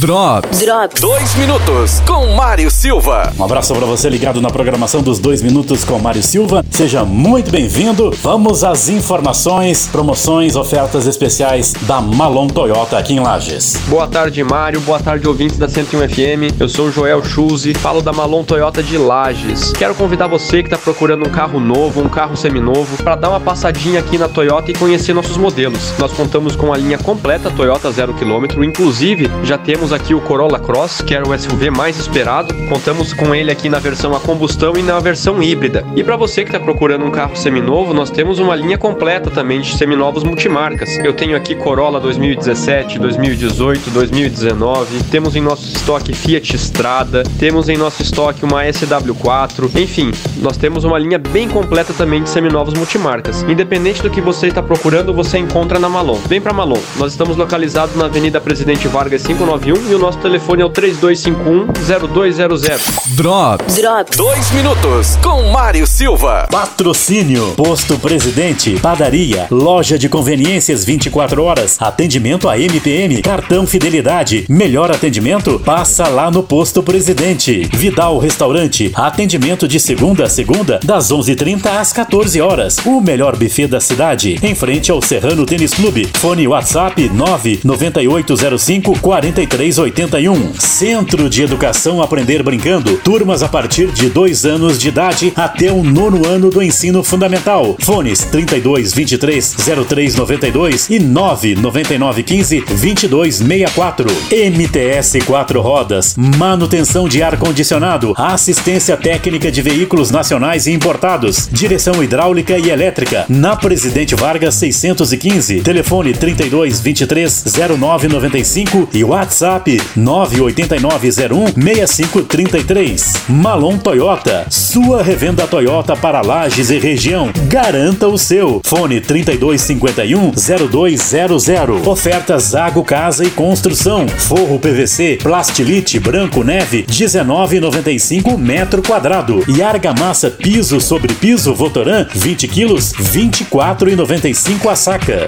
Drops. Drops. Dois minutos com Mário Silva. Um abraço para você ligado na programação dos dois minutos com Mário Silva. Seja muito bem-vindo. Vamos às informações, promoções, ofertas especiais da Malon Toyota aqui em Lages. Boa tarde, Mário. Boa tarde, ouvintes da 101 FM. Eu sou o Joel Schulze, falo da Malon Toyota de Lages. Quero convidar você que está procurando um carro novo, um carro seminovo, para dar uma passadinha aqui na Toyota e conhecer nossos modelos. Nós contamos com a linha completa Toyota 0 km, inclusive já temos aqui o Corolla Cross, que era o SUV mais esperado. Contamos com ele aqui na versão a combustão e na versão híbrida. E para você que está procurando um carro seminovo, nós temos uma linha completa também de seminovos multimarcas. Eu tenho aqui Corolla 2017, 2018, 2019. Temos em nosso estoque Fiat Strada, temos em nosso estoque uma SW4. Enfim, nós temos uma linha bem completa também de seminovos multimarcas. Independente do que você está procurando, você encontra na Malon. Vem para Malon. Nós estamos localizados na Avenida Presidente Vargas 591 e o nosso telefone é o 3251-0200. Drops. Drops. Dois minutos com Mário Silva. Patrocínio, Posto Presidente, Padaria, Loja de Conveniências 24 horas, atendimento a MPM, cartão Fidelidade, melhor atendimento? Passa lá no Posto Presidente. Vidal Restaurante, atendimento de segunda a segunda, das 11h30 às 14 horas. O melhor buffet da cidade, em frente ao Serrano Tênis Clube. Fone WhatsApp 99805 4381. Centro de Educação Aprender Brincando, turmas a partir de dois anos de idade até o nono ano do ensino fundamental. Fones 32 23 03 92 e 9 99 15 22 64. MTS 4 rodas, manutenção de ar condicionado, assistência técnica de veículos nacionais e importados, direção hidráulica e elétrica. Na Presidente Vargas 615, telefone 32 23 09 95 e WhatsApp 98901 6533. Malon Toyota, sua revenda Toyota para Lages e região. Garanta o seu. Fone 3251 0200. Ofertas Zago Casa e Construção. Forro PVC, plastilite branco neve 19,95 metro quadrado. E argamassa piso sobre piso Votoran 20 quilos 24,95 a saca.